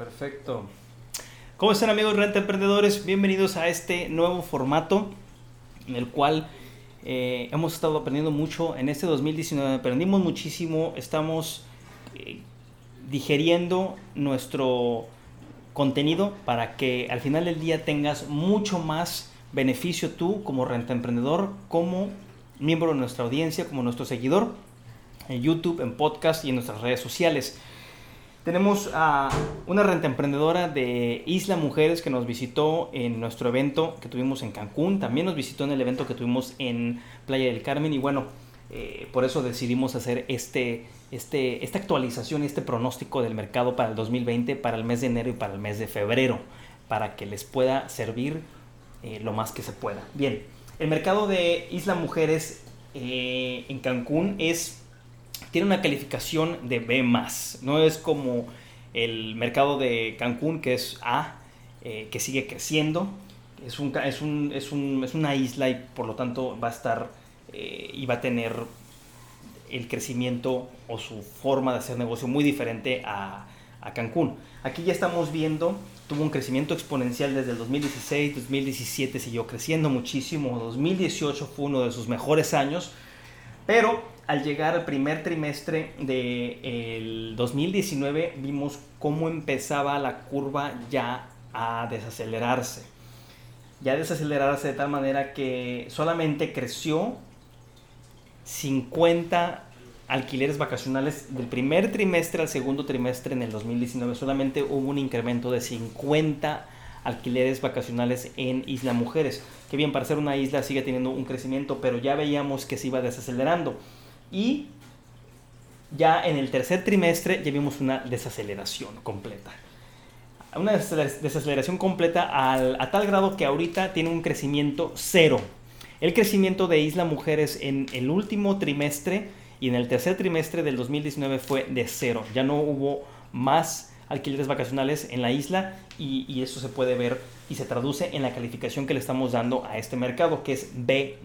Perfecto. ¿Cómo están amigos Renta Emprendedores? Bienvenidos a este nuevo formato en el cual eh, hemos estado aprendiendo mucho en este 2019. Aprendimos muchísimo, estamos eh, digeriendo nuestro contenido para que al final del día tengas mucho más beneficio tú como renta emprendedor, como miembro de nuestra audiencia, como nuestro seguidor en YouTube, en podcast y en nuestras redes sociales. Tenemos a una renta emprendedora de Isla Mujeres que nos visitó en nuestro evento que tuvimos en Cancún. También nos visitó en el evento que tuvimos en Playa del Carmen. Y bueno, eh, por eso decidimos hacer este, este, esta actualización este pronóstico del mercado para el 2020, para el mes de enero y para el mes de febrero, para que les pueda servir eh, lo más que se pueda. Bien, el mercado de Isla Mujeres eh, en Cancún es tiene una calificación de B+. No es como el mercado de Cancún, que es A, eh, que sigue creciendo. Es, un, es, un- es un- es una isla y por lo tanto va a estar eh, y va a tener el crecimiento o su forma de hacer negocio muy diferente a, a Cancún. Aquí ya estamos viendo, tuvo un crecimiento exponencial desde el 2016, 2017 siguió creciendo muchísimo, 2018 fue uno de sus mejores años, pero al llegar al primer trimestre del 2019 vimos cómo empezaba la curva ya a desacelerarse. Ya desacelerarse de tal manera que solamente creció 50 alquileres vacacionales del primer trimestre al segundo trimestre en el 2019. Solamente hubo un incremento de 50 alquileres vacacionales en Isla Mujeres. Que bien, para ser una isla sigue teniendo un crecimiento, pero ya veíamos que se iba desacelerando. Y ya en el tercer trimestre ya vimos una desaceleración completa. Una desaceler- desaceleración completa a tal grado que ahorita tiene un crecimiento cero. El crecimiento de Isla Mujeres en el último trimestre y en el tercer trimestre del 2019 fue de cero. Ya no hubo más alquileres vacacionales en la isla y, y eso se puede ver y se traduce en la calificación que le estamos dando a este mercado, que es B+.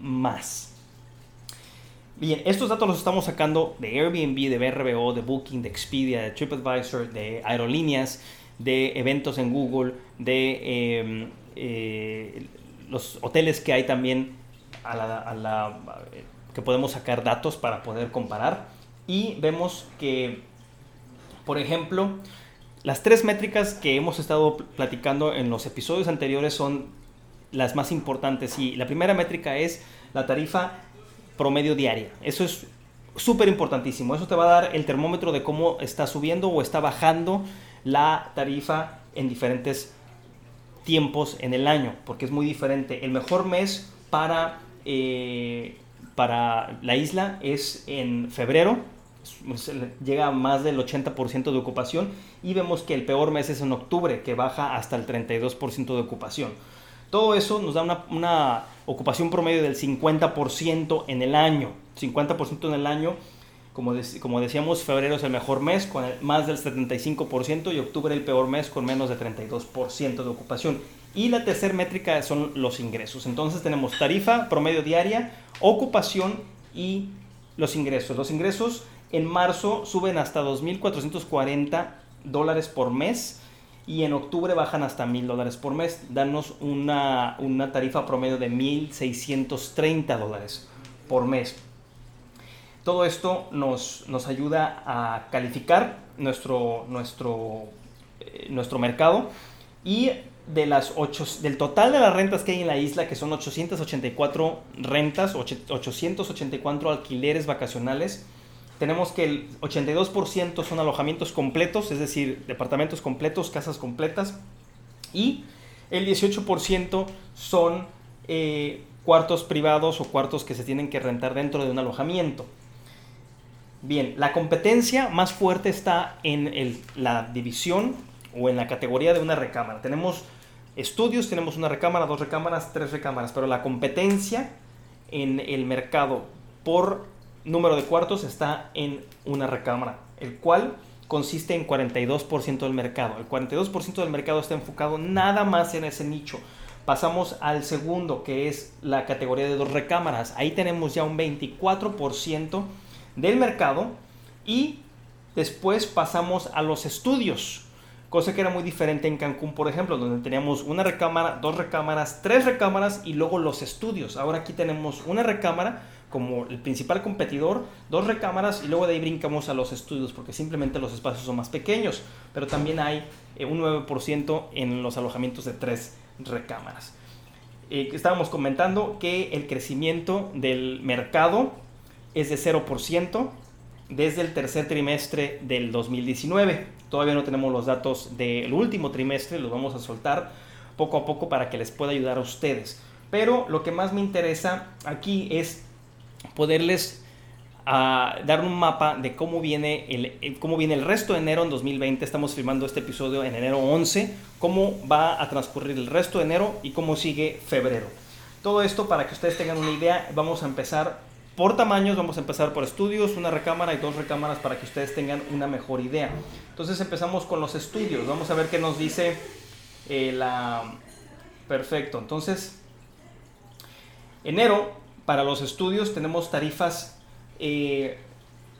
Bien, estos datos los estamos sacando de Airbnb, de BRBO, de Booking, de Expedia, de TripAdvisor, de aerolíneas, de eventos en Google, de eh, eh, los hoteles que hay también a la- que podemos sacar datos para poder comparar. Y vemos que, por ejemplo, las tres métricas que hemos estado platicando en los episodios anteriores son las más importantes. Y la primera métrica es la tarifa promedio diaria. Eso es súper importantísimo. Eso te va a dar el termómetro de cómo está subiendo o está bajando la tarifa en diferentes tiempos en el año, porque es muy diferente. El mejor mes para, eh, para la isla es en febrero, llega a más del 80% de ocupación y vemos que el peor mes es en octubre, que baja hasta el 32% de ocupación. Todo eso nos da una, una ocupación promedio del 50% en el año. 50% en el año. Como, dec- como decíamos, febrero es el mejor mes con el- más del 75% y octubre el peor mes con menos de 32% de ocupación. Y la tercera métrica son los ingresos. Entonces tenemos tarifa promedio diaria, ocupación y los ingresos. Los ingresos en marzo suben hasta 2.440 dólares por mes y en octubre bajan hasta 1.000 dólares por mes. Danos una, una tarifa promedio de 1.630 dólares por mes. Todo esto nos, nos ayuda a calificar nuestro, nuestro, eh, nuestro mercado y de las ocho, del total de las rentas que hay en la isla, que son 884 rentas, och- 884 alquileres vacacionales, tenemos que el 82% son alojamientos completos, es decir, departamentos completos, casas completas, y el 18% son eh, cuartos privados o cuartos que se tienen que rentar dentro de un alojamiento. Bien, la competencia más fuerte está en el- la división o en la categoría de una recámara. Tenemos estudios, tenemos una recámara, dos recámaras, tres recámaras, pero la competencia en el mercado por número de cuartos está en una recámara, el cual consiste en 42% del mercado. El 42% del mercado está enfocado nada más en ese nicho. Pasamos al segundo, que es la categoría de dos recámaras. Ahí tenemos ya un 24% del mercado y después pasamos a los estudios. Cosa que era muy diferente en Cancún, por ejemplo, donde teníamos una recámara, dos recámaras, tres recámaras y luego los estudios. Ahora aquí tenemos una recámara como el principal competidor, dos recámaras y luego de ahí brincamos a los estudios porque simplemente los espacios son más pequeños, pero también hay eh, un 9% en los alojamientos de tres recámaras. Eh, estábamos comentando que el crecimiento del mercado es de 0% desde el tercer trimestre del 2019. Todavía no tenemos los datos del último trimestre, los vamos a soltar poco a poco para que les pueda ayudar a ustedes. Pero lo que más me interesa aquí es poderles ah, dar un mapa de cómo viene, el, el- cómo viene el resto de enero en 2020. Estamos filmando este episodio en enero 11. Cómo va a transcurrir el resto de enero y cómo sigue febrero. Todo esto para que ustedes tengan una idea. Vamos a empezar por tamaños. Vamos a empezar por estudios, una recámara y dos recámaras para que ustedes tengan una mejor idea. Entonces empezamos con los estudios. Vamos a ver qué nos dice eh, la... Perfecto. Entonces, enero para los estudios tenemos tarifas eh,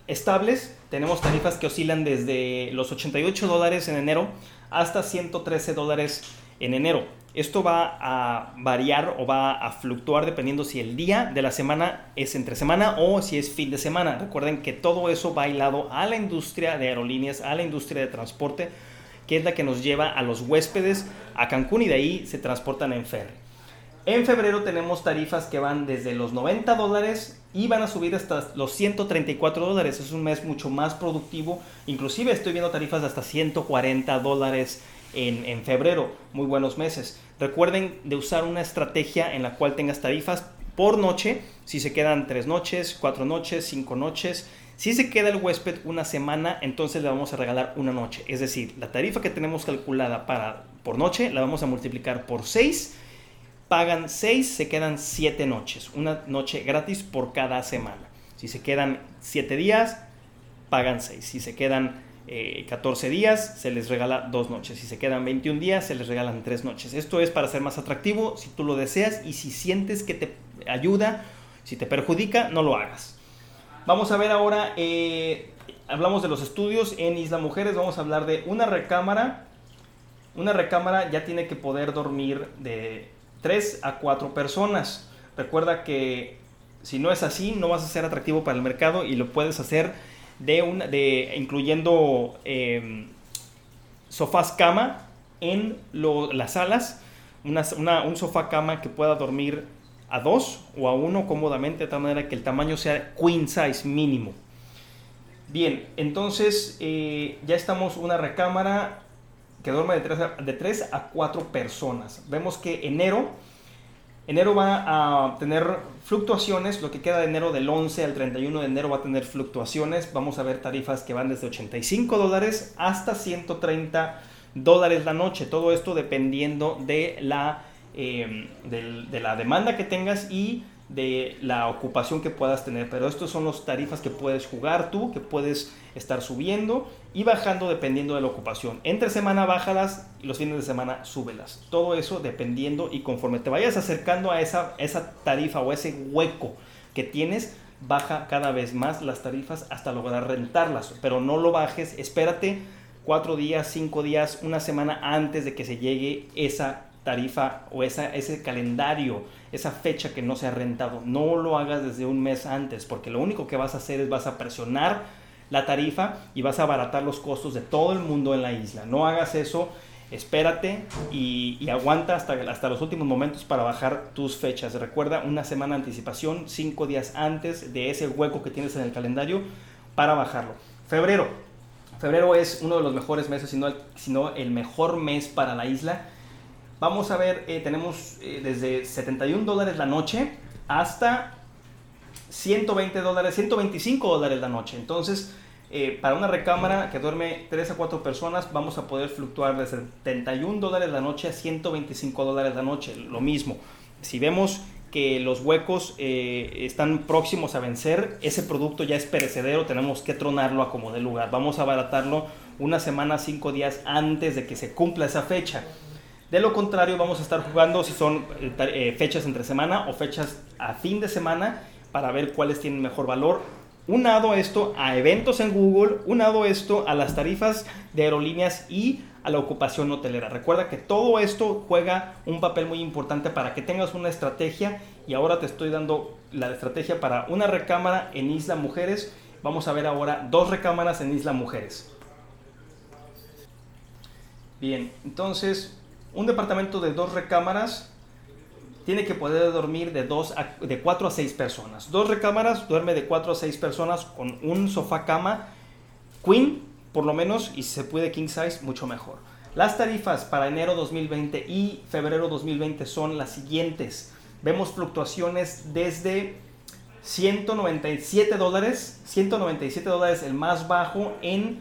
estables. Tenemos tarifas que oscilan desde los 88 dólares en enero hasta 113 dólares en enero. Esto va a variar o va a fluctuar dependiendo si el día de la semana es entre semana o si es fin de semana. Recuerden que todo eso va hilado a la industria de aerolíneas, a la industria de transporte, que es la que nos lleva a los huéspedes a Cancún y de ahí se transportan en ferry. En febrero tenemos tarifas que van desde los 90 dólares y van a subir hasta los 134 dólares. Es un mes mucho más productivo. Inclusive estoy viendo tarifas de hasta 140 dólares en, en febrero. Muy buenos meses. Recuerden de usar una estrategia en la cual tengas tarifas por noche. Si se quedan tres noches, cuatro noches, cinco noches. Si se queda el huésped una semana, entonces le vamos a regalar una noche. Es decir, la tarifa que tenemos calculada para por noche la vamos a multiplicar por 6 pagan 6, se quedan 7 noches. Una noche gratis por cada semana. Si se quedan 7 días, pagan 6. Si se quedan eh, 14 días, se les regala 2 noches. Si se quedan 21 días, se les regalan 3 noches. Esto es para ser más atractivo si tú lo deseas y si sientes que te ayuda, si te perjudica, no lo hagas. Vamos a ver ahora, eh, hablamos de los estudios en Isla Mujeres, vamos a hablar de una recámara. Una recámara ya tiene que poder dormir de 3 a 4 personas. Recuerda que si no es así, no vas a ser atractivo para el mercado y lo puedes hacer de una, de, incluyendo eh, sofás cama en lo- las salas, una, una- un sofá cama que pueda dormir a dos o a uno cómodamente, de tal manera que el tamaño sea queen size mínimo. Bien, entonces eh, ya estamos una recámara que duerme de 3 a, de a 4 personas. Vemos que enero, enero va a tener fluctuaciones, lo que queda de enero del 11 al 31 de enero va a tener fluctuaciones. Vamos a ver tarifas que van desde 85 dólares hasta 130 dólares la noche. Todo esto dependiendo de la, del- de la demanda que tengas y de la ocupación que puedas tener. Pero estos son los tarifas que puedes jugar tú, que puedes estar subiendo y bajando dependiendo de la ocupación. Entre semana bájalas y los fines de semana súbelas. Todo eso dependiendo y conforme te vayas acercando a esa, esa tarifa o ese hueco que tienes, baja cada vez más las tarifas hasta lograr rentarlas. Pero no lo bajes, espérate cuatro días, cinco días, una semana antes de que se llegue esa tarifa o ese calendario, esa fecha que no se ha rentado. No lo hagas desde un mes antes, porque lo único que vas a hacer es vas a presionar la tarifa y vas a abaratar los costos de todo el mundo en la isla. No hagas eso, espérate y, aguanta hasta, hasta los últimos momentos para bajar tus fechas. Recuerda una semana de anticipación, cinco días antes de ese hueco que tienes en el calendario para bajarlo. Febrero. Febrero es uno de los mejores meses, si no el, si no el mejor mes para la isla. Vamos a ver, eh, tenemos eh, desde 71 dólares la noche hasta 120 dólares, 125 dólares la noche. Entonces, eh, para una recámara que duerme 3 a 4 personas, vamos a poder fluctuar de 71 dólares la noche a 125 dólares la noche. Lo mismo. Si vemos que los huecos están próximos a vencer, ese producto ya es perecedero, tenemos que tronarlo a como de lugar. Vamos a abaratarlo una semana, cinco días antes de que se cumpla esa fecha. De lo contrario, vamos a estar jugando si son eh, eh, fechas entre semana o fechas a fin de semana para ver cuáles tienen mejor valor. Unado esto a eventos en Google, unado esto a las tarifas de aerolíneas y a la ocupación hotelera. Recuerda que todo esto juega un papel muy importante para que tengas una estrategia y ahora te estoy dando la estrategia para una recámara en Isla Mujeres. Vamos a ver ahora dos recámaras en Isla Mujeres. Bien, entonces un departamento de dos recámaras tiene que poder dormir de, dos de 4 a 6 personas. Dos recámaras duerme de 4 a 6 personas con un sofá cama queen por lo menos, y si se puede king size, mucho mejor. Las tarifas para enero 2020 y febrero 2020 son las siguientes. Vemos fluctuaciones desde 197 dólares, 197 dólares el más bajo en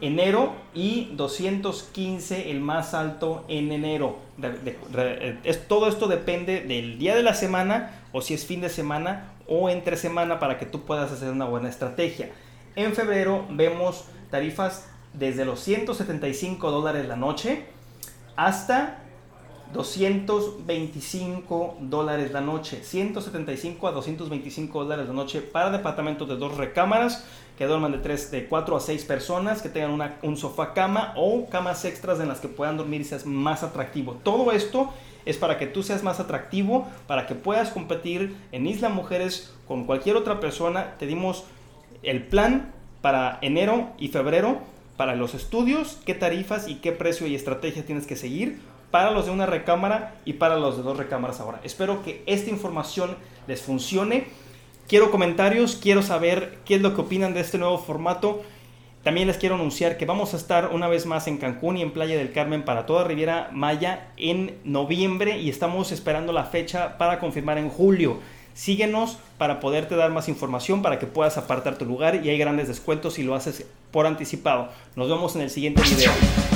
enero y 215 el más alto en enero. es, todo esto depende del día de la semana o si es fin de semana o entre semana para que tú puedas hacer una buena estrategia. En febrero vemos tarifas desde los 175 dólares la noche hasta 225 dólares la noche. 175 a 225 dólares la noche para departamentos de dos recámaras que duerman de, 3, de 4 a 6 personas, que tengan una, un sofá cama o camas extras en las que puedan dormir y seas más atractivo. Todo esto es para que tú seas más atractivo, para que puedas competir en Isla Mujeres con cualquier otra persona. Te dimos el plan para enero y febrero para los estudios, qué tarifas y qué precio y estrategia tienes que seguir para los de una recámara y para los de dos recámaras ahora. Espero que esta información les funcione. Quiero comentarios, quiero saber qué es lo que opinan de este nuevo formato. También les quiero anunciar que vamos a estar una vez más en Cancún y en Playa del Carmen para toda Riviera Maya en noviembre y estamos esperando la fecha para confirmar en julio. Síguenos para poderte dar más información, para que puedas apartar tu lugar y hay grandes descuentos si lo haces por anticipado. Nos vemos en el siguiente video.